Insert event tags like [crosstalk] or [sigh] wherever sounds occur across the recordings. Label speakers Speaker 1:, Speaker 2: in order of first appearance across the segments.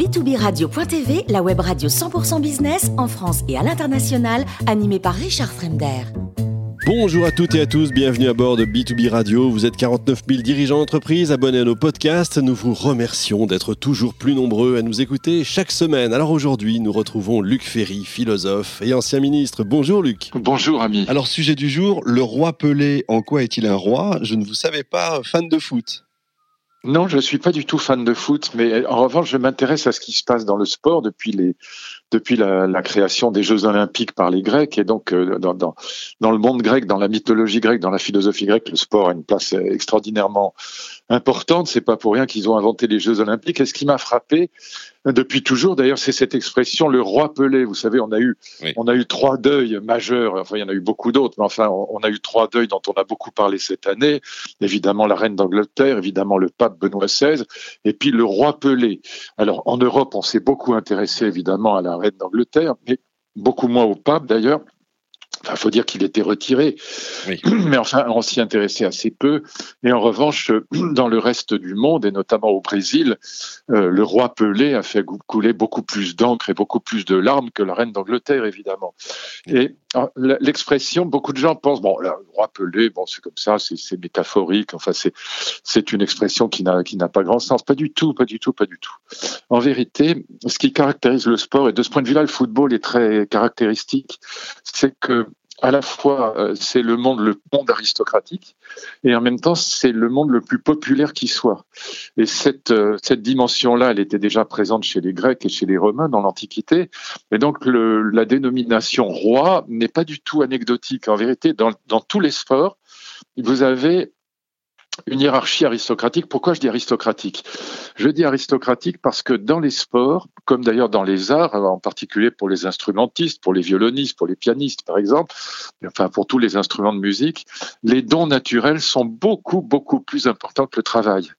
Speaker 1: b2b-radio.tv, la web radio 100% business en France et à l'international, animée par Richard Fremder.
Speaker 2: Bonjour à toutes et à tous, bienvenue à bord de B2B Radio. Vous êtes 49 000 dirigeants d'entreprise, abonnés à nos podcasts. Nous vous remercions d'être toujours plus nombreux à nous écouter chaque semaine. Alors aujourd'hui, nous retrouvons Luc Ferry, philosophe et ancien ministre. Bonjour Luc.
Speaker 3: Bonjour ami.
Speaker 2: Alors sujet du jour, le roi Pelé, en quoi est-il un roi? Je ne vous savais pas fan de foot.
Speaker 3: Non, je ne suis pas du tout fan de foot, mais en revanche, je m'intéresse à ce qui se passe dans le sport depuis la, création des Jeux Olympiques par les Grecs. Et donc euh, dans, le monde grec, dans la mythologie grecque, dans la philosophie grecque, le sport a une place extraordinairement importante. C'est pas pour rien qu'ils ont inventé les Jeux Olympiques. Et ce qui m'a frappé depuis toujours, d'ailleurs, c'est cette expression le roi Pelé. Vous savez, on a eu on a eu trois deuils majeurs. Enfin, il y en a eu beaucoup d'autres, mais enfin, on, a eu trois deuils dont on a beaucoup parlé cette année. Évidemment, la reine d'Angleterre, évidemment le pape Benoît XVI, et puis le roi Pelé. Alors, en Europe, on s'est beaucoup intéressé évidemment à la reine d'Angleterre, mais beaucoup moins au pape d'ailleurs. Il faut dire qu'il était retiré, [clears throat] mais enfin, on s'y intéressait assez peu. Et en revanche, [clears throat] dans le reste du monde, et notamment au Brésil, euh, le roi Pelé a fait couler beaucoup plus d'encre et beaucoup plus de larmes que la reine d'Angleterre, évidemment. Et l'expression, beaucoup de gens pensent, bon, le roi Pelé, bon, c'est comme ça, c'est métaphorique. Enfin, c'est une expression qui n'a pas grand sens. Pas du tout, pas du tout, pas du tout. En vérité, ce qui caractérise le sport, et de ce point de vue-là, le football est très caractéristique, c'est que à la fois euh, c'est le monde le monde aristocratique et en même temps c'est le monde le plus populaire qui soit. Et cette euh, cette dimension là, elle était déjà présente chez les Grecs et chez les Romains dans l'Antiquité. Et donc le, la dénomination roi n'est pas du tout anecdotique. En vérité, dans, dans tous les sports, vous avez une hiérarchie aristocratique. Pourquoi je dis aristocratique? Je dis aristocratique parce que dans les sports, comme d'ailleurs dans les arts, en particulier pour les instrumentistes, pour les violonistes, pour les pianistes par exemple, enfin pour tous les instruments de musique, les dons naturels sont beaucoup beaucoup plus importants que le travail.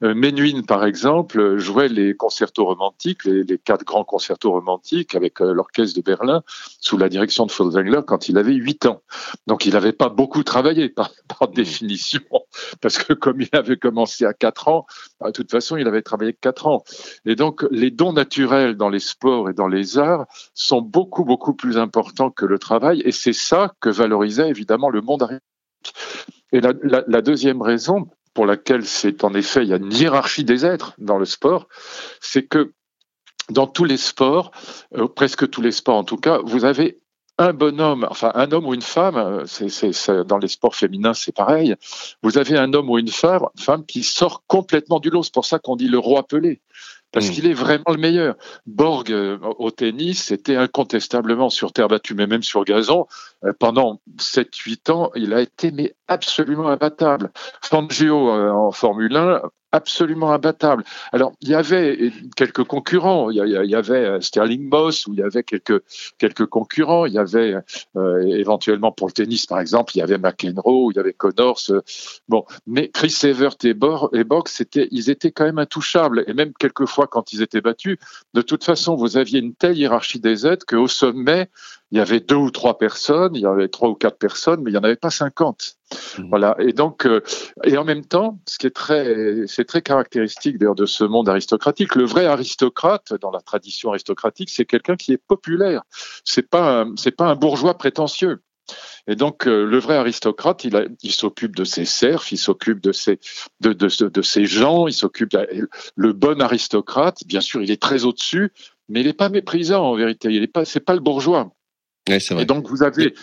Speaker 3: Menuhin par exemple jouait les concertos romantiques, les, quatre grands concertos romantiques avec euh, l'orchestre de Berlin sous la direction de Furtwängler quand il avait 8 ans. Donc il n'avait pas beaucoup travaillé par, par définition [laughs] parce que comme il avait commencé à 4 ans, de toute façon, il avait travaillé 4 ans. Et donc, les dons naturels dans les sports et dans les arts sont beaucoup, beaucoup plus importants que le travail. Et c'est ça que valorisait évidemment le monde artistique. Et la, la deuxième raison pour laquelle c'est en effet, il y a une hiérarchie des êtres dans le sport, c'est que dans tous les sports, euh, presque tous les sports en tout cas, vous avez un bonhomme, enfin un homme ou une femme, euh, c'est, dans les sports féminins c'est pareil, vous avez un homme ou une femme, femme qui sort complètement du lot. C'est pour ça qu'on dit le roi Pelé, parce hmm. qu'il est vraiment le meilleur. Borg euh, au tennis, c'était incontestablement sur terre battue, mais même sur gazon, pendant 7-8 ans, il a été mais absolument imbattable. Fangio en Formule 1, absolument imbattable. Alors, il y avait quelques concurrents. Il y, avait euh, Sterling Moss, où il y avait quelques, quelques concurrents. Il y avait euh, éventuellement pour le tennis, par exemple, il y avait McEnroe, il y avait Connors. Euh, bon, mais Chris Evert et, et Box, ils étaient quand même intouchables. Et même quelquefois, quand ils étaient battus, de toute façon, vous aviez une telle hiérarchie des aides qu'au sommet, il y avait deux ou trois personnes, il y avait trois ou quatre personnes, mais il n'y en avait pas cinquante. Mmh. Voilà. Et donc, euh, et en même temps, ce qui est très, c'est très caractéristique d'ailleurs de ce monde aristocratique. Le vrai aristocrate, dans la tradition aristocratique, c'est quelqu'un qui est populaire. C'est pas, c'est pas un bourgeois prétentieux. Et donc, euh, le vrai aristocrate, il, il s'occupe de ses serfs, il s'occupe de ses, de, de, de, ses gens, il s'occupe. Le bon aristocrate, bien sûr, il est très au-dessus, mais il n'est pas méprisant en vérité. Il est pas, c'est pas le bourgeois. Et donc vous avez,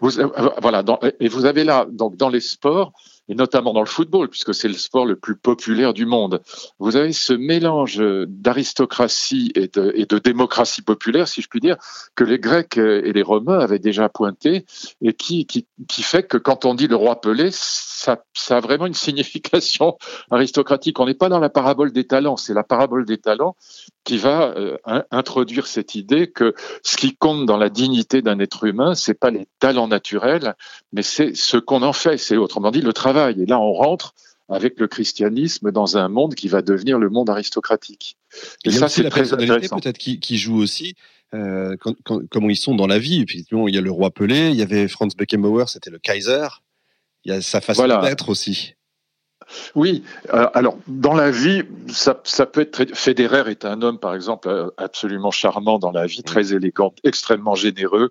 Speaker 3: vous, euh, voilà, dans, et vous avez là, donc dans les sports, et notamment dans le football, puisque c'est le sport le plus populaire du monde. Vous avez ce mélange d'aristocratie et de, et de démocratie populaire, si je puis dire, que les Grecs et les Romains avaient déjà pointé, et qui, qui, qui fait que quand on dit le roi Pelé, ça, ça a vraiment une signification [laughs] aristocratique. On n'est pas dans la parabole des talents, c'est la parabole des talents qui va euh, introduire cette idée que ce qui compte dans la dignité d'un être humain, c'est pas les talents naturels, mais c'est ce qu'on en fait. C'est autrement dit. Et là, on rentre avec le christianisme dans un monde qui va devenir le monde aristocratique.
Speaker 2: Et, ça, c'est la personnalité peut-être qui, qui, joue aussi. Euh, quand, quand, comment ils sont dans la vie. Effectivement, il y a le roi Pelé, il y avait Franz Beckenbauer, c'était le Kaiser. Il y a sa façon d'être aussi.
Speaker 3: Oui, euh, alors dans la vie, ça, ça peut être très... Federer est un homme, par exemple, euh, absolument charmant dans la vie, très élégant, extrêmement généreux.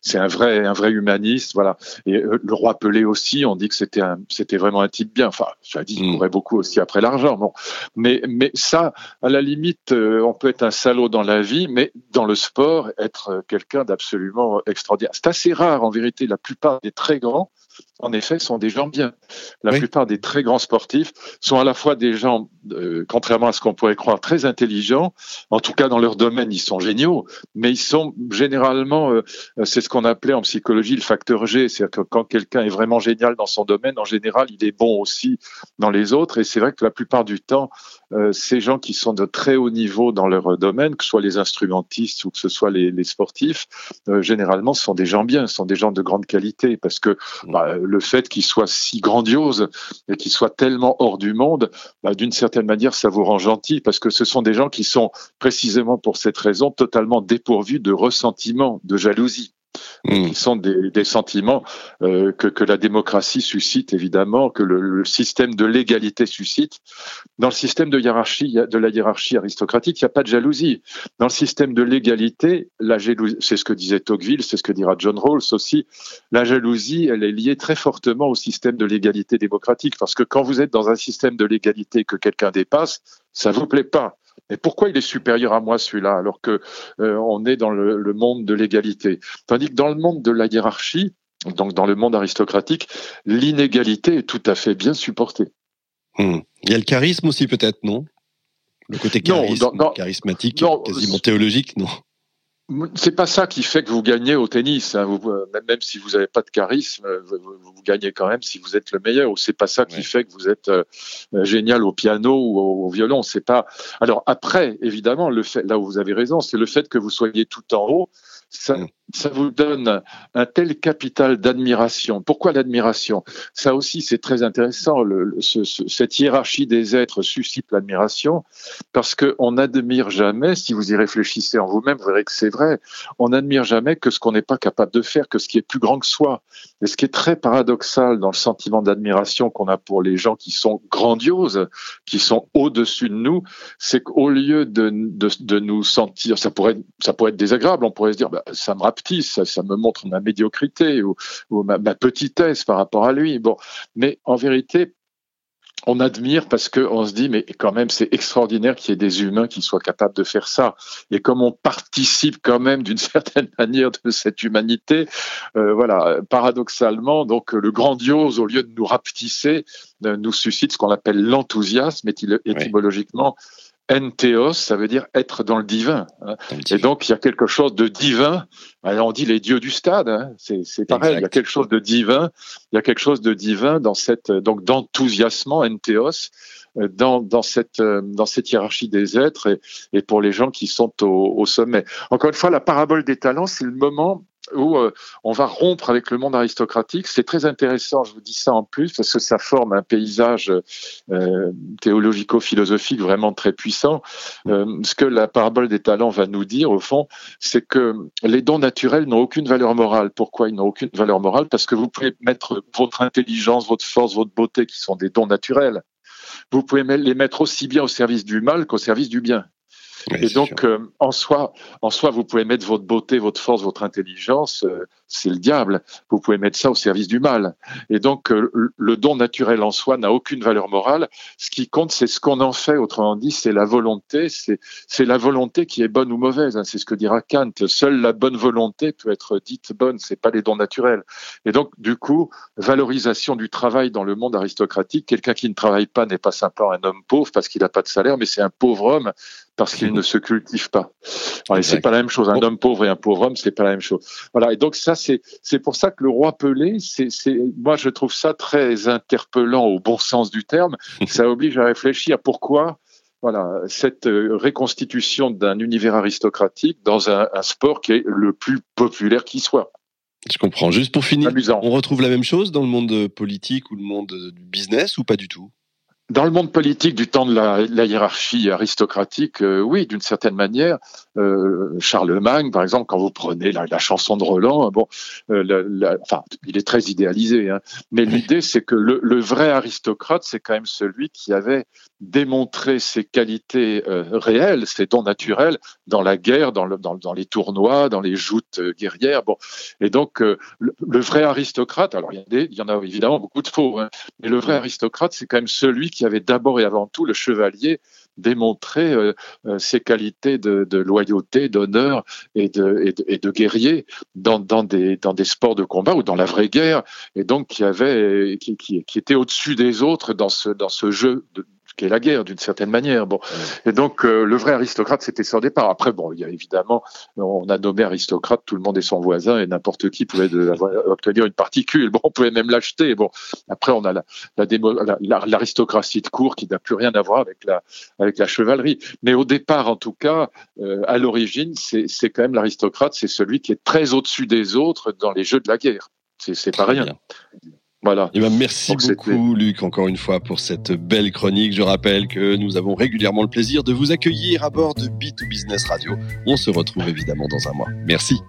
Speaker 3: C'est un vrai, un vrai humaniste, voilà. Et euh, le roi Pelé aussi, on dit que c'était un, c'était vraiment un type bien. Enfin, je dit, il mourrait beaucoup aussi après l'argent. Bon, mais, mais ça, à la limite, on peut être un salaud dans la vie, mais dans le sport, être quelqu'un d'absolument extraordinaire. C'est assez rare, en vérité. La plupart des très grands en effet, sont des gens bien. La plupart des très grands sportifs sont à la fois des gens, euh, contrairement à ce qu'on pourrait croire, très intelligents. En tout cas, dans leur domaine, ils sont géniaux, mais ils sont généralement, euh, c'est ce qu'on appelait en psychologie le facteur G. C'est-à-dire que quand quelqu'un est vraiment génial dans son domaine, en général, il est bon aussi dans les autres. Et c'est vrai que la plupart du temps, euh, ces gens qui sont de très haut niveau dans leur domaine, que ce soit les instrumentistes ou que ce soit les, sportifs, généralement, ce sont des gens bien, ce sont des gens de grande qualité, parce que bah, euh, le fait qu'il soit si grandiose et qu'il soit tellement hors du monde, bah, d'une certaine manière, ça vous rend gentil parce que ce sont des gens qui sont précisément pour cette raison totalement dépourvus de ressentiment, de jalousie. Hmm. qui sont des, sentiments euh, que, la démocratie suscite évidemment, que le, système de l'égalité suscite. Dans le système de hiérarchie, de la hiérarchie aristocratique, il n'y a pas de jalousie. Dans le système de l'égalité, c'est ce que disait Tocqueville, c'est ce que dira John Rawls aussi. La jalousie, elle est liée très fortement au système de l'égalité démocratique, parce que quand vous êtes dans un système de l'égalité que quelqu'un dépasse, ça vous plaît pas. Mais pourquoi il est supérieur à moi celui-là alors que euh, on est dans le, monde de l'égalité? Tandis que dans le monde de la hiérarchie, donc dans le monde aristocratique, l'inégalité est tout à fait bien supportée.
Speaker 2: Hmm. Il y a le charisme aussi peut-être, non? Le côté charismatique, quasiment théologique, non?
Speaker 3: C'est pas ça qui fait que vous gagnez au tennis. Hein. Vous, euh, même si vous n'avez pas de charisme, euh, vous, gagnez quand même si vous êtes le meilleur. Ou c'est pas ça qui fait que vous êtes euh, génial au piano ou au, au violon. C'est pas. Alors après, évidemment, le fait, là où vous avez raison, c'est le fait que vous soyez tout en haut ça, mm. Ça, vous donne un tel capital d'admiration. Pourquoi l'admiration? Ça aussi, c'est très intéressant. Cette hiérarchie des êtres suscite l'admiration parce qu'on n'admire jamais, si vous y réfléchissez en vous-même, vous verrez que c'est vrai, on n'admire jamais que ce qu'on n'est pas capable de faire, que ce qui est plus grand que soi. Et ce qui est très paradoxal dans le sentiment d'admiration qu'on a pour les gens qui sont grandioses, qui sont au-dessus de nous, c'est qu'au lieu de, de, de, nous sentir, ça pourrait, ça pourrait être désagréable, on pourrait se dire, bah, ça me ça, me montre ma médiocrité ou, ma, petitesse par rapport à lui. Bon, mais en vérité, on admire parce qu'on se dit mais quand même c'est extraordinaire qu'il y ait des humains qui soient capables de faire ça et comme on participe quand même d'une [laughs] certaine manière de cette humanité euh, voilà paradoxalement donc le grandiose au lieu de nous rapetisser euh, nous suscite ce qu'on appelle l'enthousiasme étymologiquement Entheos, ça veut dire être dans le divin. Hein. Et donc, il y a quelque chose de divin. on dit les dieux du stade. Hein. C'est pareil. Il y a quelque chose de divin. Il y a quelque chose de divin dans cette donc d'enthousiasmement, Entheos, euh, dans, dans cette euh, dans cette hiérarchie des êtres et, et pour les gens qui sont au, au sommet. Encore une fois, la parabole des talents, c'est le moment où euh, on va rompre avec le monde aristocratique. C'est très intéressant, je vous dis ça en plus, parce que ça forme un paysage euh, théologico-philosophique vraiment très puissant. Euh, ce que la parabole des talents va nous dire, au fond, c'est que les dons naturels n'ont aucune valeur morale. Pourquoi ils n'ont aucune valeur morale? Parce que vous pouvez mettre votre intelligence, votre force, votre beauté, qui sont des dons naturels, vous pouvez les mettre aussi bien au service du mal qu'au service du bien et donc, euh, en soi, en soi, vous pouvez mettre votre beauté, votre force, votre intelligence. Euh, c'est le diable. Vous pouvez mettre ça au service du mal. Et donc, euh, le don naturel en soi n'a aucune valeur morale. Ce qui compte, c'est ce qu'on en fait. Autrement dit, c'est la volonté. C'est la volonté qui est bonne ou mauvaise. Hein. C'est ce que dira Kant. Seule la bonne volonté peut être dite bonne. C'est pas les dons naturels. Et donc, du coup, valorisation du travail dans le monde aristocratique. Quelqu'un qui ne travaille pas n'est pas simplement un homme pauvre parce qu'il n'a pas de salaire, mais c'est un pauvre homme parce qu'il ne se cultive pas. C'est pas la même chose. Un homme pauvre et un pauvre homme, c'est pas la même chose. Voilà. Et donc ça, c'est c'est pour ça que le roi Pelé, c'est moi je trouve ça très interpellant au bon sens du terme. [laughs] ça oblige à réfléchir pourquoi voilà, cette euh, réconstitution d'un univers aristocratique dans un, sport qui est le plus populaire qui soit.
Speaker 2: Je comprends. Juste pour finir, on retrouve la même chose dans le monde politique ou le monde du business ou pas du tout?
Speaker 3: Dans le monde politique du temps de la, hiérarchie aristocratique, euh, oui, d'une certaine manière, euh, Charlemagne, par exemple, quand vous prenez la, chanson de Roland, bon, euh, enfin, il est très idéalisé, hein, mais l'idée, c'est que le, vrai aristocrate, c'est quand même celui qui avait démontré ses qualités réelles, ses dons naturels, dans la guerre, dans, le, dans, les tournois, dans les joutes guerrières. Bon, et donc, le, vrai aristocrate, alors il y, il y, en a évidemment beaucoup de faux, hein, mais le vrai aristocrate, c'est quand même celui qui qui avait d'abord et avant tout le chevalier démontré euh, euh, ses qualités de, loyauté, d'honneur et de, guerrier dans, des, sports de combat ou dans la vraie guerre, et donc qui, était au-dessus des autres dans ce, dans ce jeu qui est la guerre d'une certaine manière. Bon, et donc euh, le vrai aristocrate c'était son départ. Après, bon, il y a évidemment, on a nommé aristocrate tout le monde est son voisin et n'importe qui pouvait [laughs] obtenir une particule. Bon, on pouvait même l'acheter. Bon, après on a la, l'aristocratie de cour qui n'a plus rien à voir avec la avec la chevalerie. Mais au départ, en tout cas, euh, à l'origine, c'est quand même l'aristocrate, c'est celui qui est très au-dessus des autres dans les jeux de la guerre. C'est c'est pas rien.
Speaker 2: Voilà. Et eh ben merci beaucoup, Luc, encore une fois, pour cette belle chronique. Je rappelle que nous avons régulièrement le plaisir de vous accueillir à bord de B2Business Radio. On se retrouve évidemment dans un mois. Merci.